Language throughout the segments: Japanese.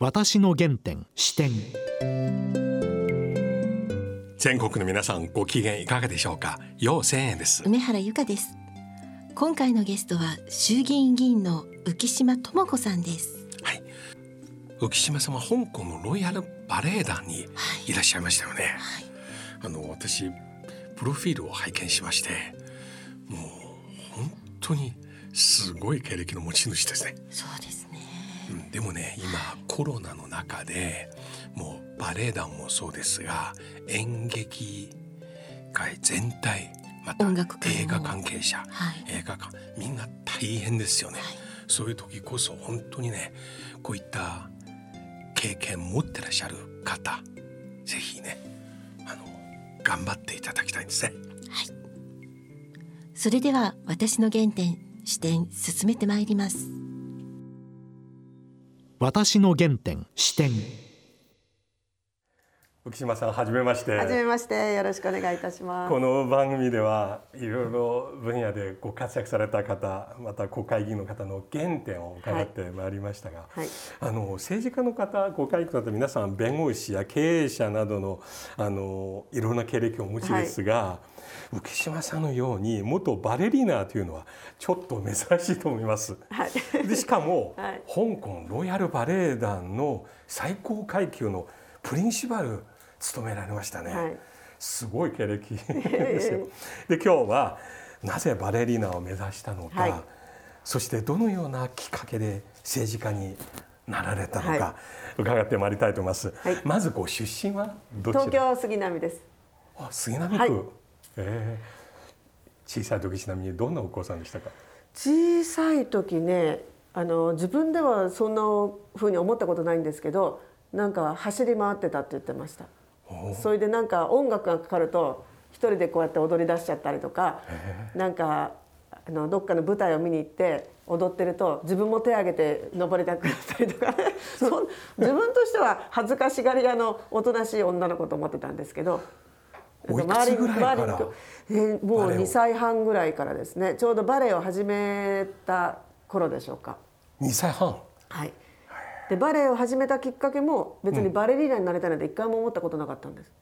私の原点視点。全国の皆さんご機嫌いかがでしょうか？陽千円です。梅原由香です。今回のゲストは衆議院議員の浮島智子さんです。はい。浮島さんは香港のロイヤルバレエ団にい。らっしゃいましたよね、はい。あの私プロフィールを拝見しましてもう本当にすごい経歴の持ち主ですね、そうですでもね今コロナの中でもうバレエ団もそうですが演劇界全体また映画関係者、はい。映画館みんな大変ですよね、はい。そういう時こそ本当にねこういった経験持ってらっしゃる方ぜひねあの頑張っていただきたいんですね。それでは私の原点視点進めてまいります私の原点視点。浮島さんはじめまして。はじめまして。よろしくお願いいたします。この番組ではいろいろ分野でご活躍された方また国会議員の方の原点を伺ってまいりましたが、はい。あの政治家の方国会議員の方皆さん弁護士や経営者などのあのいろんな経歴をお持ちですが、浮島さんのように元バレリーナというのはちょっと珍しいと思います。はい。でしかも、はい。香港ロイヤルバレエ団の最高階級のプリンシパル務められましたね。はいすごい経歴 ですよ。で今日はなぜバレリーナを目指したのか、はいそしてどのようなきっかけで政治家になられたのか、は伺ってまいりたいと思います。はいまずご出身はどちら？東京杉並ですあ杉並区。はいえー小さい時ちなみにどんなお子さんでしたか？小さい時ねあの自分ではそんな風に思ったことないんですけどなんか走り回ってたって言ってましたおそれでなんか音楽がかかると一人でこうやって踊り出しちゃったりとかなんかあのどっかの舞台を見に行って踊ってると自分も手を挙げて登りたくなったりとか。自分としては恥ずかしがり屋のおとなしい女の子と思ってたんですけど。周りにえーもうバレエを。2歳半ぐらいからですね。ちょうどバレエを始めた頃でしょうか。二歳半？はい、でバレエを始めたきっかけも別にバレリーナになりたいなんて一回も思ったことなかったんです。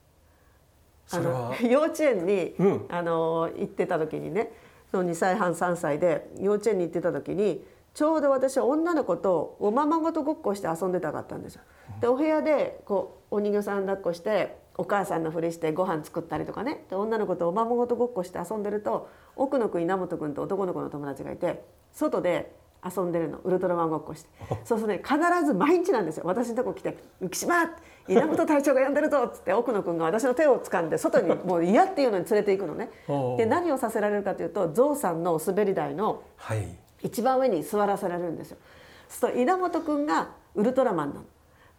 あの 幼稚園に、うん。あの行ってた時にねその2歳半3歳で幼稚園に行ってた時にちょうど私は女の子とおままごとごっこして遊んでたかったんですよ。でお部屋でこうお人形さん抱っこしてお母さんのふりしてご飯作ったりとかね。で女の子とおままごとごっこして遊んでると奥野くん稲本くんと男の子の友達がいて外で遊んでるのウルトラマンごっこして。そうするとね必ず毎日なんですよ。私のとこ来て「浮島稲本隊長が呼んでるぞ」っつって奥野くんが私の手を掴んで外に もう嫌っていうのに連れて行くのね。で何をさせられるかというとゾウさんのお滑り台のはい。一番上に座らせられるんですよ。そうすると稲本くんがウルトラマンなの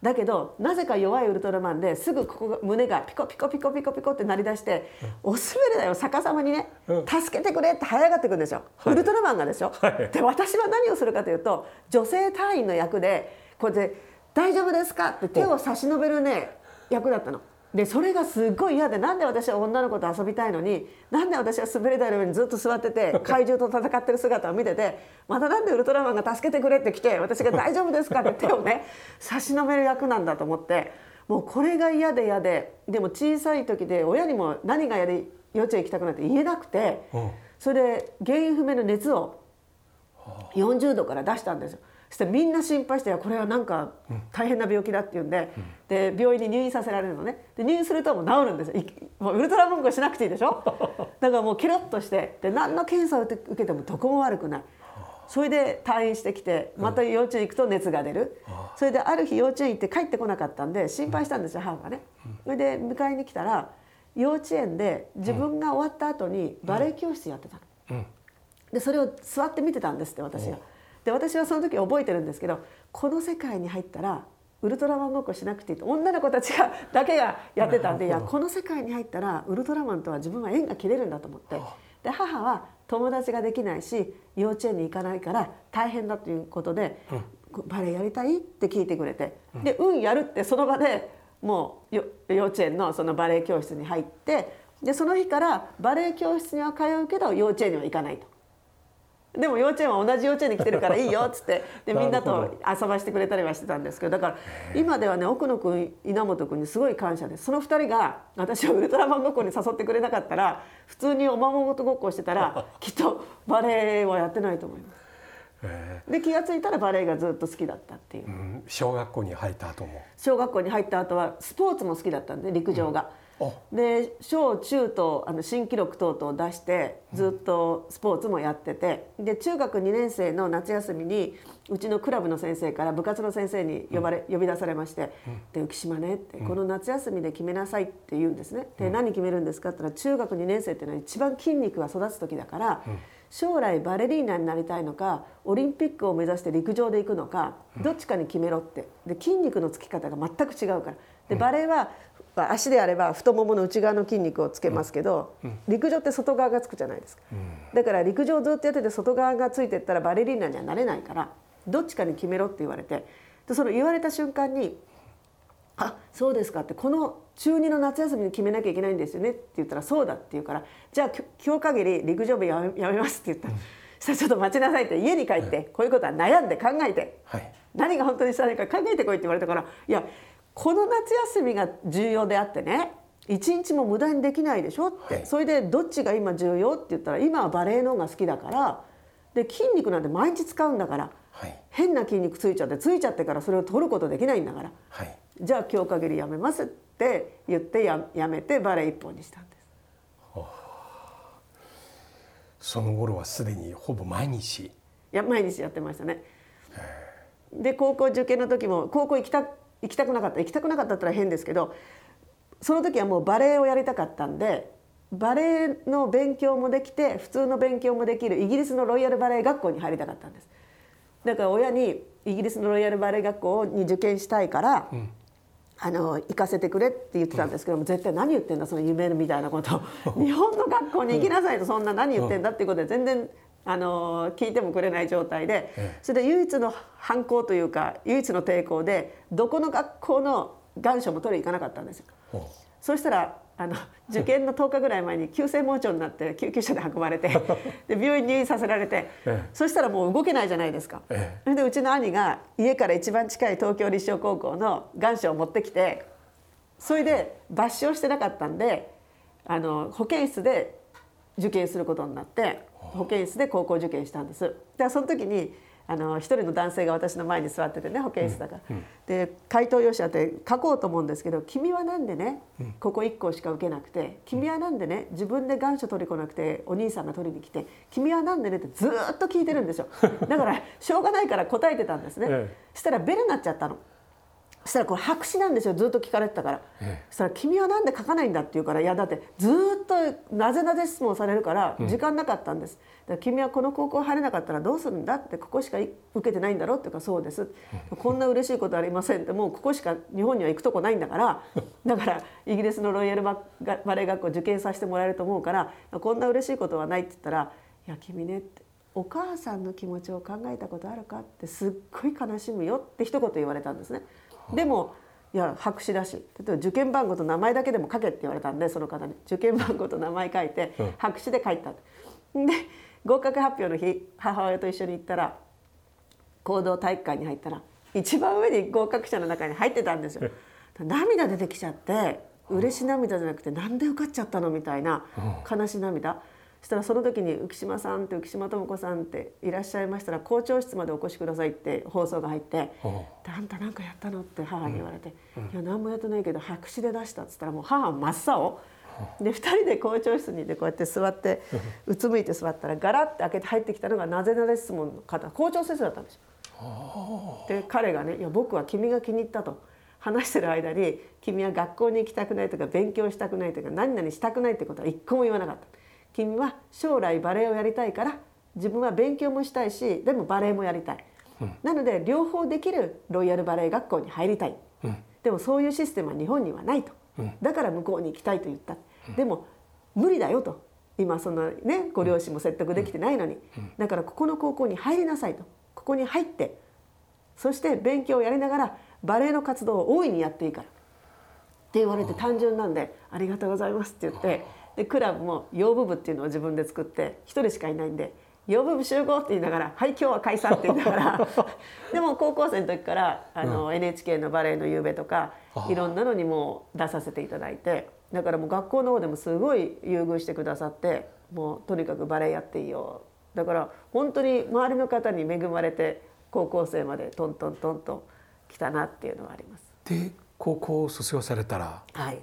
だけどなぜか弱いウルトラマンですぐここが胸がピコピコピコピコピコって鳴り出して、お滑り台を逆さまにね、うん。助けてくれって這い上がってくるんですよ、はい。ウルトラマンがでしょ、はい。で私は何をするかというと女性隊員の役でこうやって「大丈夫ですか?」って手を差し伸べるね役だったの。でそれがすごい嫌でなんで私は女の子と遊びたいのになんで私は滑り台の上にずっと座ってて 怪獣と戦ってる姿を見ててまたなんでウルトラマンが助けてくれって来て私が「大丈夫ですか?」って手をね差し伸べる役なんだと思ってもうこれが嫌で嫌ででも小さい時で親にも何が嫌で幼稚園行きたくなって言えなくてうんそれで原因不明の熱を40度から出したんですよ。そしてみんな心配してこれはなんか大変な病気だって言うんで,、で病院に入院させられるのね。で入院するともう治るんですもうウルトラマンごしなくていいでしょ？だからもうケロッとしてで何の検査を受けてもどこも悪くない。それで退院してきてまた幼稚園行くと熱が出る、それである日幼稚園行って帰ってこなかったんで心配したんですよ母がね。それで迎えに来たら幼稚園で自分が終わった後にバレエ教室やってたの。うん。でそれを座って見てたんですって私が。で私はその時覚えてるんですけどこの世界に入ったらウルトラマンごっこしなくていいと。女の子たちがだけがやってたんでいやこの世界に入ったらウルトラマンとは自分は縁が切れるんだと思って。で母は友達ができないし幼稚園に行かないから大変だということで、バレエやりたいって聞いてくれて、でうん。やるってその場でもうよ幼稚園のそのバレエ教室に入ってでその日からバレエ教室には通うけど幼稚園には行かないと。でも幼稚園は同じ幼稚園に来てるからいいよっつって でみんなと遊ばしてくれたりはしてたんですけどだから今ではね奥野君稲本君にすごい感謝ですその2人が私をウルトラマンごっこに誘ってくれなかったら普通におままごとごっこをしてたら きっとバレエはやってないと思います。えで気が付いたらバレエがずっと好きだったっていう。ーうん小学校に入った後も。小学校に入った後はスポーツも好きだったんで陸上が。あで小中とあの新記録等々を出してずっとスポーツもやってて。で中学2年生の夏休みにうちのクラブの先生から部活の先生に呼ばれ、呼び出されまして「で浮島ね」って「この夏休みで決めなさい」って言うんですね。で何決めるんですかって言ったら中学2年生っていうのは一番筋肉が育つ時だから、将来バレリーナになりたいのかオリンピックを目指して陸上で行くのかどっちかに決めろって。で筋肉のつき方が全く違うから。でバレエはまあ足であれば太ももの内側の筋肉をつけますけど、陸上って外側がつくじゃないですか、だから陸上をずっとやってて外側がついてったらバレリーナにはなれないからどっちかに決めろって言われてでその言われた瞬間に「あそうですか」ってこの中2の夏休みに決めなきゃいけないんですよねって言ったら「そうだ」って言うから「じゃあ今日限り陸上部やめやめます」って言ったら「そしたらちょっと待ちなさい」って家に帰ってこういうことは悩んで考えてはい。何が本当にしたいか考えてこいって言われたからいやこの夏休みが重要であってね一日も無駄にできないでしょって、はい。それでどっちが今重要って言ったら今はバレエの方が好きだからで筋肉なんて毎日使うんだからはい。変な筋肉ついちゃってついちゃってからそれを取ることできないんだから。はい。じゃあ今日限りやめますって言ってややめてバレエ一本にしたんです。その頃はすでにほぼ毎日。いや毎日やってましたね。で高校受験の時も高校行きた行きたくなかった。行きたくなかったったら変ですけどその時はもうバレエをやりたかったんでバレエの勉強もできて普通の勉強もできるイギリスのロイヤルバレエ学校に入りたかったんです。だから親にイギリスのロイヤルバレエ学校に受験したいから、あの行かせてくれって言ってたんですけども、絶対何言ってんだその夢みたいなこと。日本の学校に行きなさいとそんな何言ってんだっていうことで全然あの聞いてもくれない状態で、それで唯一の反抗というか唯一の抵抗でどこの学校の願書も取りに行かなかったんですよ。そうしたらあの受験の10日ぐらい前に急性盲腸になって救急車で運ばれて で病院に入院させられて、ええそしたらもう動けないじゃないですか。ええそれでうちの兄が家から一番近い東京立正高校の願書を持ってきてそれで抜歯をしてなかったんであの保健室で受験することになって保健室で高校受験したんです。でその時にあの一人の男性が私の前に座っててね保健室だから、で回答用紙あって書こうと思うんですけど「君はなんでねここ1校しか受けなくて君はなんでね自分で願書取り来なくてお兄さんが取りに来て君はなんでね」ってずーっと聞いてるんですよ。だからしょうがないから答えてたんですね、ええ。そしたらベルになっちゃったの。そしたらこれ白紙なんですよずっと聞かれてたから、ええそしたら「君はなんで書かないんだ」って言うから「いやだってずーっとなぜなぜ質問されるから時間なかったんです」だから君はこの高校入れなかったらどうするんだ?」って「ここしかい受けてないんだろ?」って言うから「そうです」こんな嬉しいことありません」ってもうここしか日本には行くとこないんだからだからイギリスのロイヤルババレエ学校受験させてもらえると思うからこんな嬉しいことはないって言ったら「いや君ね」って。お母さんの気持ちを考えたことあるか？ってすっごい悲しむよって一言言われたんですね。でもいや白紙だし例えば受験番号と名前だけでも書けって言われたんでその方に。受験番号と名前書いてうん。白紙で書いたで。合格発表の日母親と一緒に行ったら行動体育館に入ったら一番上に合格者の中に入ってたんですよ。涙出てきちゃって嬉し涙じゃなくてなんで受かっちゃったのみたいな悲し涙。そしたらその時に浮島さんって浮島智子さんっていらっしゃいましたら校長室までお越しくださいって放送が入ってほ「であんた何かやったの?」って母に言われて「いや何もやってないけど白紙で出した」っつったらもう母は真っ青で2人で校長室にいてこうやって座ってうつむいて座ったらガラッて開けて入ってきたのがなぜなぜ質問の方校長先生だったんですよ。で彼がね「いや僕は君が気に入った」と。話してる間に「君は学校に行きたくない」とか「勉強したくない」とか「何々したくない」ってことは一個も言わなかった。君は将来バレエをやりたいから自分は勉強もしたいしでもバレエもやりたい、なので両方できるロイヤルバレエ学校に入りたい、でもそういうシステムは日本にはないと、だから向こうに行きたいと言った、でも無理だよと。今そのねご両親も説得できてないのに、だからここの高校に入りなさいと。ここに入ってそして勉強をやりながらバレエの活動を大いにやっていいから。って言われて単純なんで「ありがとうございます」って言ってでクラブも養父部っていうのを自分で作って1人しかいないんで養分部集合って言いながら「はい今日は解散」って言いながら でも高校生の時からあの、NHK のバレエの夕べとかいろんなのにも出させていただいてだからもう学校の方でもすごい優遇してくださってもうとにかくバレエやっていいよ。だから本当に周りの方に恵まれて高校生までトントントンと来たなっていうのはあります。で高校を卒業されたら？はい、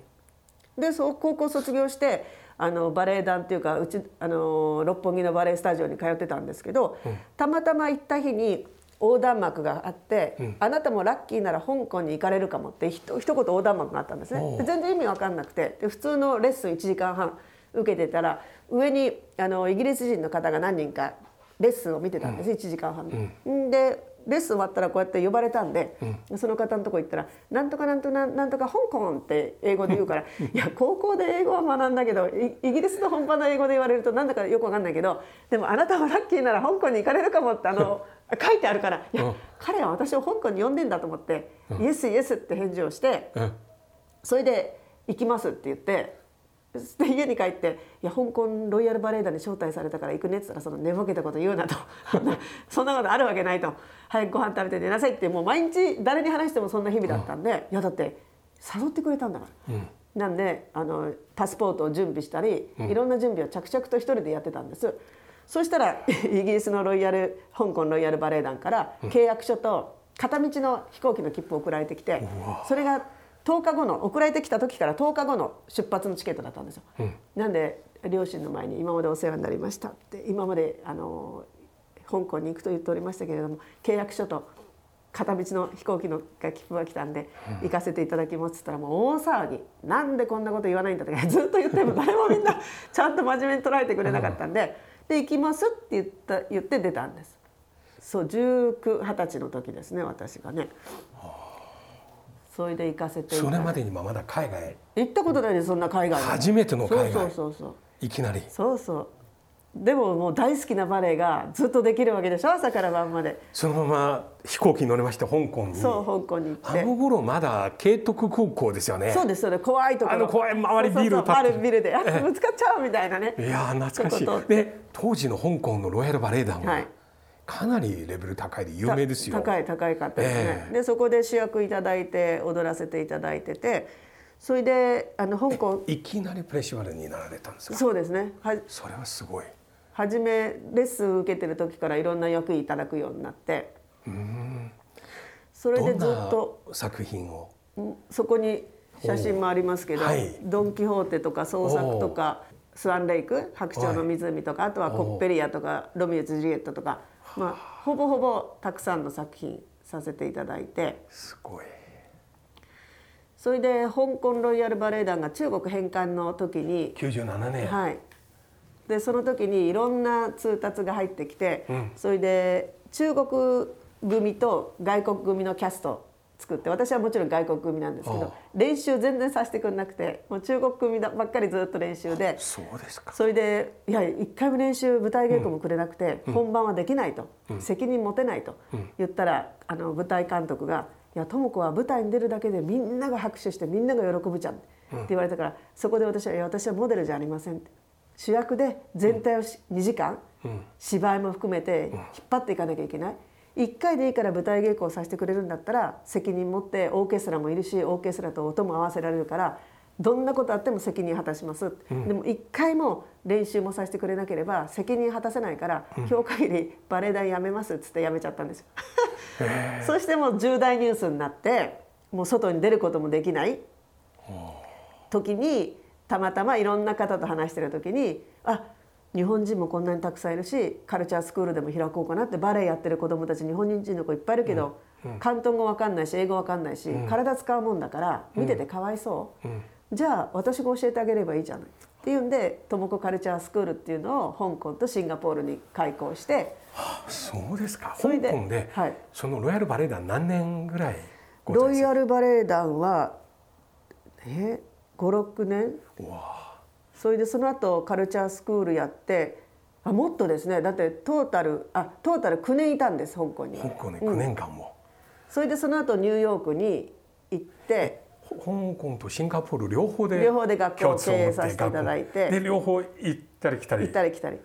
でそう高校卒業してあのバレエ団っていうかうちあの六本木のバレエスタジオに通ってたんですけど、たまたま行った日に横断幕があって、あなたもラッキーなら香港に行かれるかもってひと一言横断幕があったんですね。全然意味わかんなくてで普通のレッスン1時間半受けてたら上にあのイギリス人の方が何人かレッスンを見てたんです、1時間半で。ん。でレッスン終わったらこうやって呼ばれたんで、その方のとこ行ったら「なんとかなんとかなんとか香港」って英語で言うから「いや高校で英語は学んだけどイイギリスの本場の英語で言われるとなんだかよくわかんないけどでもあなたはラッキーなら香港に行かれるかも」ってあの書いてあるから「いや彼は私を香港に呼んでんだ」と思って「イエスイエス」って返事をして。うん。それで行きますって言ってそし て家に帰って「いや香港ロイヤルバレエ団に招待されたから行くね」っつったらその寝ぼけたこと言うなと。そんなことあるわけないと。早くご飯食べて寝なさいってもう毎日誰に話してもそんな日々だったんで、いやだって誘ってくれたんだから。なんであのパスポートを準備したり、いろんな準備を着々と一人でやってたんです。そしたら イギリスのロイヤル香港ロイヤルバレエ団から契約書と片道の飛行機の切符を送られてきてそれが10日後の送られてきた時から10日後の出発のチケットだったんですよ。なんで両親の前に今までお世話になりましたって今まであの香港に行くと言っておりましたけれども契約書と片道の飛行機の切符が来たんで行かせていただきますっつったらもう大騒ぎ。なんでこんなこと言わないんだとか ずっと言っても誰もみんなちゃんと真面目に捉えてくれなかったんでで行きますって言った言って出たんです。そう1920歳の時ですね私がねそれで行かせてそれまでにもまだ海外。行ったことないですそんな海外に。初めての海外。そうそうそういきなり。そうそう。でももう大好きなバレエがずっとできるわけでしょ朝から晩まで。そのまま飛行機に乗りまして香港に。そう香港に行って。あの頃まだ慶徳空港ですよね。そうですそれ怖いところ。あの怖い周りビル立って。るあるビルであぶつかっちゃうみたいなね。いやー懐かしい。で当時の香港のロイヤルバレエ団ははいかなりレベル高いで有名ですよ、た高い高いかったですね、ええ。でそこで主役いただいて踊らせていただいててそれであの香港いきなりプレシバルになられたんですか？そうですね。はそれはすごい。初めレッスン受けてる時からいろんな役いただくようになって。それでずっと作品を？うんそこに写真もありますけど「はい。ドン・キホーテ」とか「創作」とか「スワンレイク」「白鳥の湖」とかあとは「コッペリア」とか「ロミオとジュリエット」とか、まあ、ほぼほぼたくさんの作品させていただいて。すごい。それで香港ロイヤルバレエ団が中国返還の時に。97年、はい、でその時にいろんな通達が入ってきて、それで中国組と外国組のキャスト作って私はもちろん外国組なんですけど練習全然させてくれなくてもう中国組ばっかりずっと練習でそうですか。それでいや一回も練習舞台稽古もくれなくて、本番はできないと、責任持てないと。言ったらあの舞台監督が「いや智子は舞台に出るだけでみんなが拍手してみんなが喜ぶじゃん」って言われたから、そこで私は「いや私はモデルじゃありません」って。主役で全体をし2時間、芝居も含めて引っ張っていかなきゃいけない。1回でいいから舞台稽古をさせてくれるんだったら責任持ってオーケストラもいるしオーケストラと音も合わせられるからどんなことあっても責任果たします、でも1回も練習もさせてくれなければ責任果たせないから、今日限りバレエ団辞めますっつって辞めちゃったんですよ。そしてもう重大ニュースになってもう外に出ることもできない。時にたまたまいろんな方と話してる時にあ日本人もこんなにたくさんいるしカルチャースクールでも開こうかなってバレエやってる子どもたち日本人の子いっぱいいるけど、広東語わかんないし英語わかんないし、体使うもんだから見ててかわいそう、じゃあ私が教えてあげればいいじゃない。っていうんでトモコカルチャースクールっていうのを香港とシンガポールに開校してそうですか。それで香港で、はい。そのロイヤルバレエ団何年ぐらいロイヤルバレエ団はえ56年？うわそれでその後カルチャースクールやってあもっとですねだってトータルあトータル9年いたんです香港に。香港で9年間も、それでその後ニューヨークに行って香港とシンガポール両方で両方で学校を経営させていただいて。で両方行ったり来たり。行ったり来たり。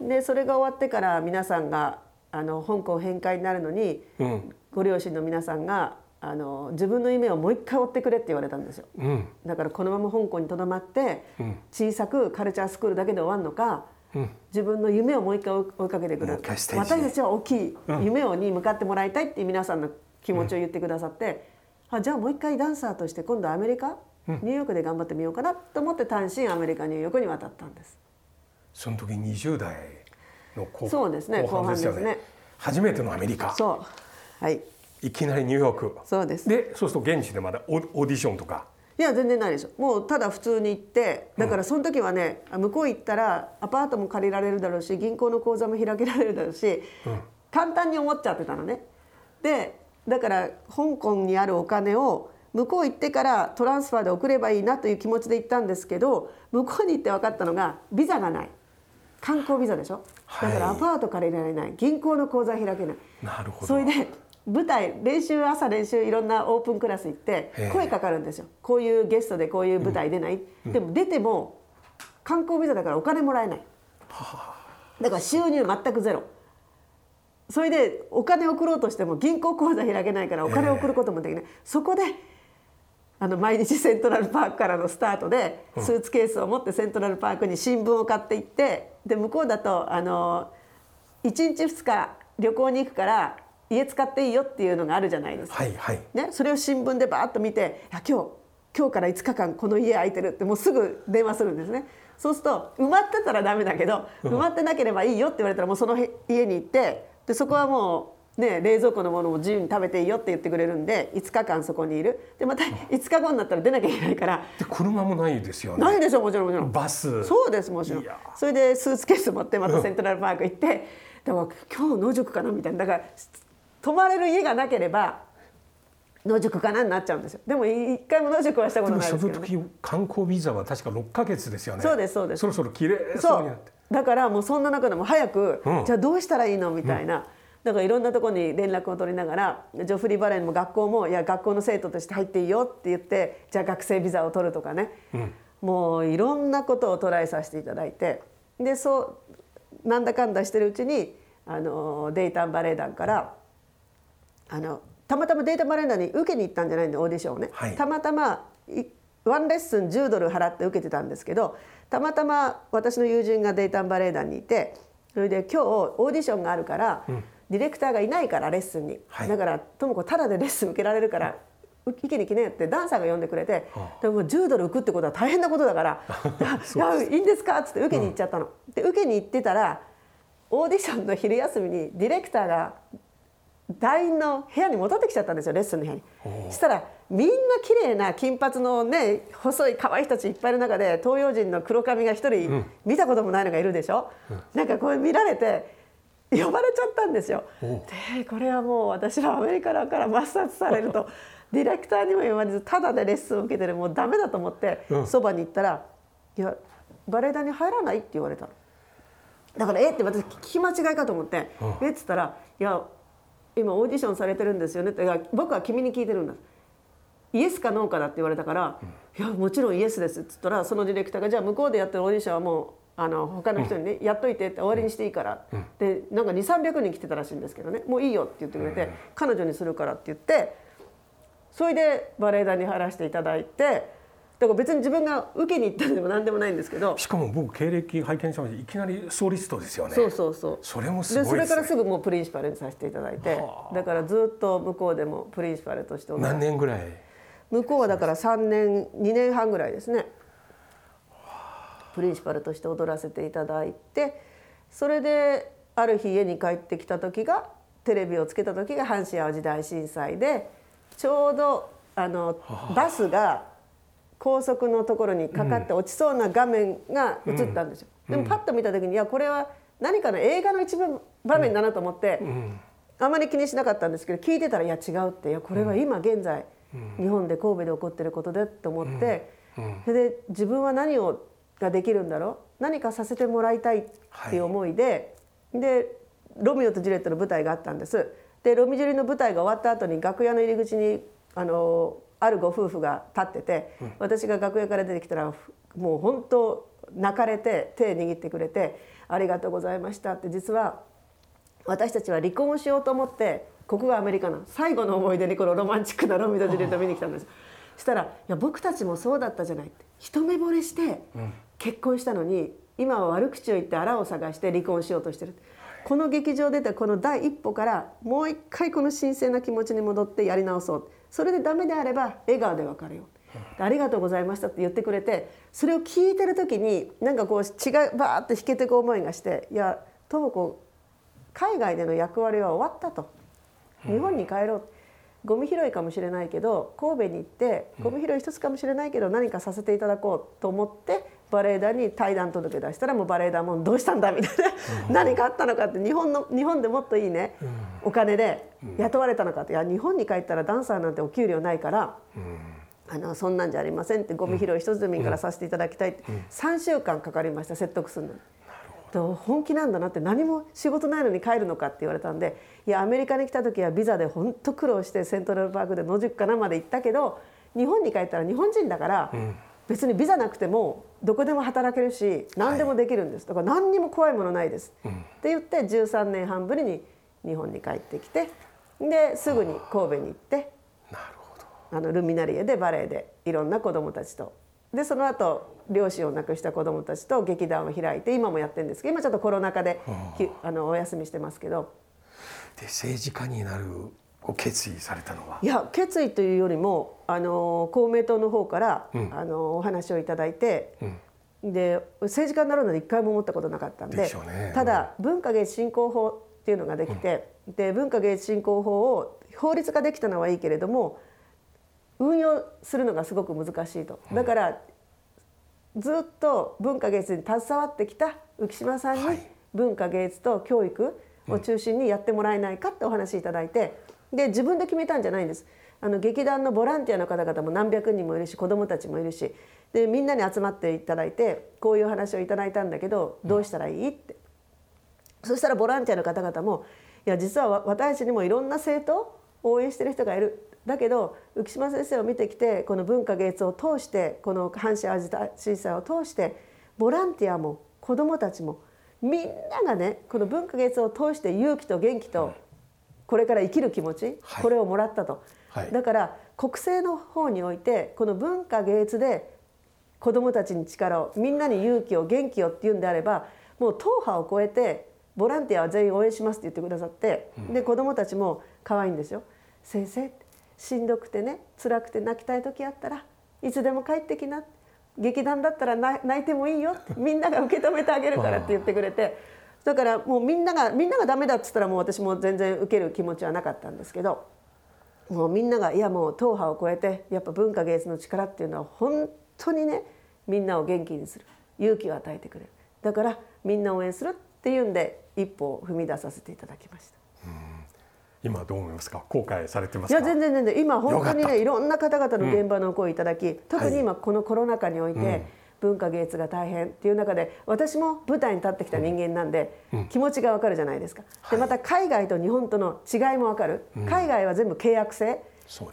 でそれが終わってから皆さんがあの香港返還になるのに、うん。ご両親の皆さんがあの自分の夢をもう一回追ってくれって言われたんですよ。うん。だからこのまま香港にとどまって、うん。小さくカルチャースクールだけで終わるのかうん。自分の夢をもう一回追いかけてくる私たちは大きい夢をに向かってもらいたいって皆さんの気持ちを言ってくださって、あじゃあもう一回ダンサーとして今度アメリカ、ニューヨークで頑張ってみようかなと思って単身アメリカニューヨークに渡ったんです。その時20代の後そうですね後半ですよね。ね。初めてのアメリカ。そう。はいいきなりニューヨークそうです。でそうすると現地でまだオーディションとか。いや全然ないです。よもうただ普通に行ってだからその時はね、向こう行ったらアパートも借りられるだろうし銀行の口座も開けられるだろうし、簡単に思っちゃってたのね。でだから香港にあるお金を向こう行ってからトランスファーで送ればいいなという気持ちで行ったんですけど向こうに行って分かったのがビザがない。観光ビザでしょ。だからはい。アパート借りられない。銀行の口座開けない。なるほど。それで舞台練習朝練習いろんなオープンクラス行ってええ。声かかるんですよ。こういうゲストでこういう舞台出ない、でも出ても観光ビザだからお金もらえない。だから収入全くゼロ。それでお金送ろうとしても銀行口座開けないからお金送ることもできない、そこであの毎日 セントラルパークからのスタートでスーツケースを持ってセントラルパークに新聞を買って行ってで向こうだとあの1日2日旅行に行くから家使っていいよっていうのがあるじゃないですか。はいはい。ね、それを新聞でバーッと見て「いや今日今日から5日間この家空いてる」ってもうすぐ電話するんですね。そうすると埋まってたらダメだけど埋まってなければいいよって言われたらもうそのへ家に行ってでそこはもう、ね、冷蔵庫のものも自由に食べていいよって言ってくれるんで5日間そこにいる。でまた5日後になったら出なきゃいけないから。で車もないですよね。ないでしょもちろんもちろん。バス。そうですもちろん。それでスーツケース持ってまたセントラルパーク行ってだから今日野宿かなみたいな。だから泊まれる家がなければ野宿かなになっちゃうんですよ。でもい一回も野宿はしたことないですけど、ね、その時観光ビザは確か6ヶ月ですよね。そうですそうです。そろそろ綺麗そそうになって。う。だからもうそんな中でも早く、うん。じゃあどうしたらいいのみたいな、だからいろんなところに連絡を取りながらジョフリー・バレンも学校もいや学校の生徒として入っていいよって言ってじゃあ学生ビザを取るとかね、もういろんなことをトライさせていただいて。でそうなんだかんだしてるうちにあのデイタンバレエ団からあのたまたまデイトンバレエ団に受けに行ったんじゃないんでオーディションをね、はい。たまたまいワンレッスン10ドル払って受けてたんですけどたまたま私の友人がデイトンバレエ団にいてそれで今日オーディションがあるから、ディレクターがいないからレッスンに、はい。だからとも子ただでレッスン受けられるから受けに来ねってダンサーが呼んでくれて、でも10ドル浮くってことは大変なことだから「いやいいんですか?」っつって受けに行っちゃったの。で受けに行ってたらオーディションの昼休みにディレクターが団員の部屋に戻ってきちゃったんですよレッスンの部屋に。そしたらみんな綺麗な金髪のね細い可愛い人たちいっぱいいる中で東洋人の黒髪が一人見たこともないのがいるでしょ？なんかこれ見られて呼ばれちゃったんですよ。でこれはもう私はアメリカから抹殺されると ディレクターにも言われずただでレッスンを受けてるもうダメだと思ってうんそば、に行ったら「いやバレエ団に入らない?」って言われたの。だから「え？っ?」て私聞き間違いかと思って「え？っ?」つったら「いや今オーディションされてるんですよね」っていや「僕は君に聞いてるんだ」イエスかノーかだって言われたから「いやもちろんイエスです」っつったらそのディレクターが「じゃあ向こうでやってるオーディションはもうあの他の人にね、やっといて」って終わりにしていいから、でなんか2300人来てたらしいんですけどね「もういいよ」って言ってくれて、彼女にするからって言ってそれでバレエ団に入らせていただいてだから別に自分が受けに行ったんでも何でもないんですけど。しかも僕経歴拝見したいきなりソリストですよね。そうそうそう。それもすごいですね。からすぐもうプリンシパルにさせていただいて。だからずっと向こうでもプリンシパルとして何年ぐらい？向こうはだから3年2年半ぐらいですね。プリンシパルとして踊らせていただいて。それである日家に帰ってきた時がテレビをつけた時が阪神・淡路大震災でちょうどあのバスが高速のところにかかって落ちそうな画面が映ったんですよ。でもパッと見た時にいやこれは何かの映画の一部場面だなと思って、あまり気にしなかったんですけど聞いてたらいや違うっていやこれは今現在、日本で神戸で起こってることでと思って、それで自分は何をができるんだろう何かさせてもらいたいっていう思いで、でロミオとジュレットの舞台があったんです。でロミジュリの舞台が終わった後に楽屋の入り口にあのあるご夫婦が立ってて、私が楽屋から出てきたらもう本当泣かれて手握ってくれて「ありがとうございましたって実は私たちは離婚をしようと思ってここがアメリカの。最後の思い出にこのロマンチックなロミとジュリエット見に来たんです。したら「いや僕たちもそうだったじゃない」って。一目惚れして結婚したのに今は悪口を言ってあらを探して離婚しようとしてる。この劇場出たこの第一歩からもう一回この神聖な気持ちに戻ってやり直そう。それでダメであれば笑顔で別れよう。ありがとうございましたって言ってくれてそれを聞いてる時になんかこう血がバーッと引けてく思いがしていや智子海外での役割は終わったと。日本に帰ろう。ゴミ拾いかもしれないけど神戸に行ってゴミ拾い一つかもしれないけど何かさせていただこうと思ってバレエ団に対談届出したらもうバレエ団もどうしたんだみたいな。何かあったのかって日本の日本でもっといいね。お金で雇われたのかっていや日本に帰ったらダンサーなんてお給料ないから。あのそんなんじゃありませんってゴミ拾い一つでもいいからさせていただきたいって3週間かかりました説得するのに。と本気なんだなって何も仕事ないのに帰るのかって言われたんでいやアメリカに来た時はビザで本当苦労してセントラルパークで野宿かなまで行ったけど日本に帰ったら日本人だから別にビザなくてもどこでも働けるし何でもできるんです。だから何にも怖いものないです。って言って13年半ぶりに日本に帰ってきてですぐに神戸に行ってあのルミナリエでバレエでいろんな子どもたちと。でその後両親を亡くした子どもたちと劇団を開いて今もやってるんですけど今ちょっとコロナ禍であのお休みしてますけど。で政治家になるを決意されたのは？いや決意というよりもあの公明党の方から、うん。あのお話をいただいて、うん。で政治家になるので一回も思ったことなかったんでね。ただ文化芸術振興法っていうのができて、で文化芸術振興法を法律ができたのはいいけれども運用するのがすごく難しいと。だから、ずっと文化芸術に携わってきた浮島さんに、はい。文化芸術と教育を中心にやってもらえないかってお話いただいてで自分で決めたんじゃないんです。あの劇団のボランティアの方々も何百人もいるし子どもたちもいるしでみんなに集まっていただいてこういう話をいただいたんだけどどうしたらいいって。そしたらボランティアの方々もいや実はわ私たちにもいろんな政党を応援してる人がいる。だけど浮島先生を見てきてこの文化芸術を通してこの阪神・淡路大震災を通してボランティアも子どもたちもみんながねこの文化芸術を通して勇気と元気とこれから生きる気持ち、はい。これをもらったと、はい。だから国政の方においてこの文化芸術で子どもたちに力をみんなに勇気を元気をっていうんであればもう党派を超えてボランティアは全員応援しますって言ってくださって、で子どもたちも可愛いんですよ。先生しんどくてね辛くて泣きたい時あったらいつでも帰ってきな。劇団だったら泣泣いてもいいよってみんなが受け止めてあげるからって言ってくれて。だからもうみんながみんながダメだっつったらもう私も全然受ける気持ちはなかったんですけどもうみんながいやもう党派を超えてやっぱ文化芸術の力っていうのは本当にねみんなを元気にする。勇気を与えてくれる。だからみんな応援するっていうんで一歩を踏み出させていただきました。今どう思いますか？後悔されてまいや全然全然今本当にねいろんな方々の現場の声いただき、特に今このコロナ禍において、うん。文化芸術が大変っていう中で私も舞台に立ってきた人間なんで、気持ちがわかるじゃないですか。でまた海外と日本との違いもわかる、海外は全部契約制。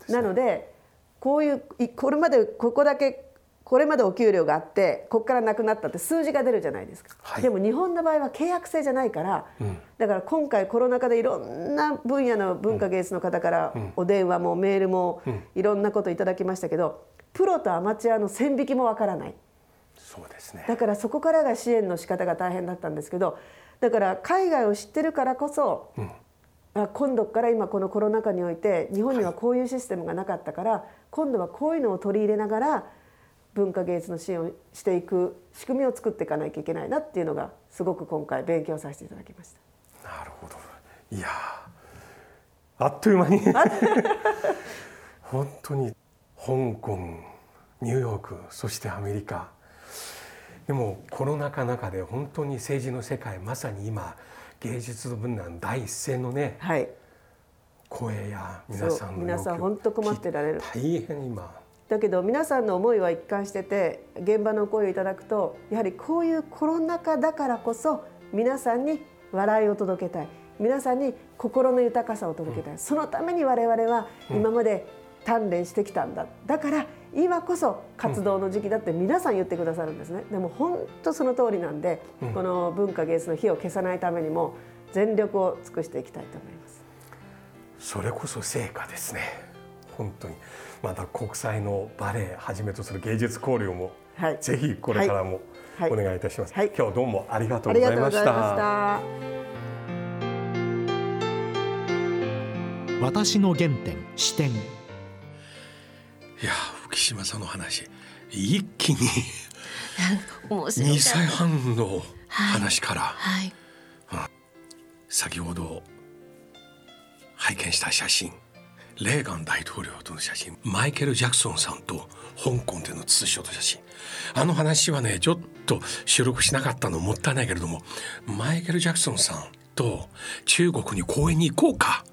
なのでこういういこれまでここだけこれまでお給料があってここからなくなったって数字が出るじゃないですか、はい。でも日本の場合は契約制じゃないから、だから今回コロナ禍でいろんな分野の文化芸術の方からお電話もメールもいろんなこといただきましたけどプロとアマチュアの線引きもわからない。そうですね。だからそこからが支援の仕方が大変だったんですけどだから海外を知ってるからこそ、あ今度から今このコロナ禍において日本にはこういうシステムがなかったから、今度はこういうのを取り入れながら文化芸術の支援をしていく仕組みを作っていかなきゃいけないなっていうのがすごく今回勉強させていただきました。なるほど。いやーあっという間に。本当に香港ニューヨークそしてアメリカ。でもコロナ禍中で本当に政治の世界まさに今芸術分野の第一線のねはい。声や皆さんの皆さん本当困ってられる。大変今だけど皆さんの思いは一貫してて現場の声をいただくとやはりこういうコロナ禍だからこそ皆さんに笑いを届けたい。皆さんに心の豊かさを届けたい、そのために我々は今まで鍛錬してきたんだ。だから今こそ活動の時期だって皆さん言ってくださるんですね、でも本当その通りなんで、うん。この文化芸術の火を消さないためにも全力を尽くしていきたいと思います。それこそ成果ですね。本当にまた国際のバレエはじめとする芸術交流もはい、ぜひこれからもはい。お願いいたします、はい。今日どうもありがとうございました。した。私の原点視点いや浮島さんの話一気に 面白い2歳半の話から、はい。先ほど拝見した写真レーガン大統領との写真マイケル・ジャクソンさんと香港でのツーショット写真あの話はねちょっと収録しなかったのもったいないけれどもマイケル・ジャクソンさんと中国に公園に行こうか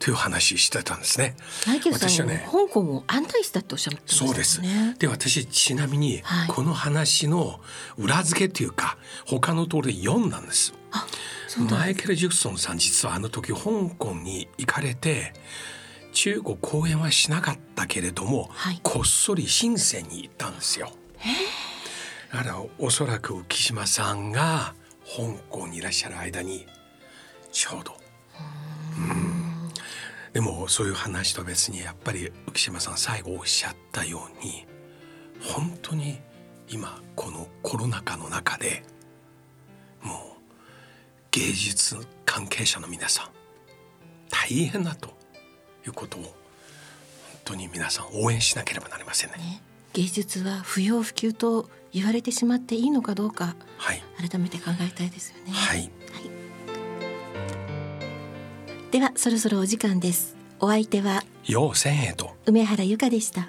という話してたんですね。マイケルさんは私はね香港を案内したっておっしゃってましたよねそうです。で私ちなみにはいこの話の裏付けというか他の通り読んだんです。マイケル・ジクソンさん実はあの時香港に行かれて中国公演はしなかったけれども、はいこっそり深センに行ったんですよ。だからおそらく浮島さんが香港にいらっしゃる間にちょうど。うんでもそういう話と別にやっぱり浮島さん最後おっしゃったように本当に今このコロナ禍の中でもう芸術関係者の皆さん大変だということを本当に皆さん応援しなければなりませんね。ね芸術は不要不急と言われてしまっていいのかどうかはい、改めて考えたいですよね。はい、ではそろそろお時間です。お相手は要千円と梅原由香でした。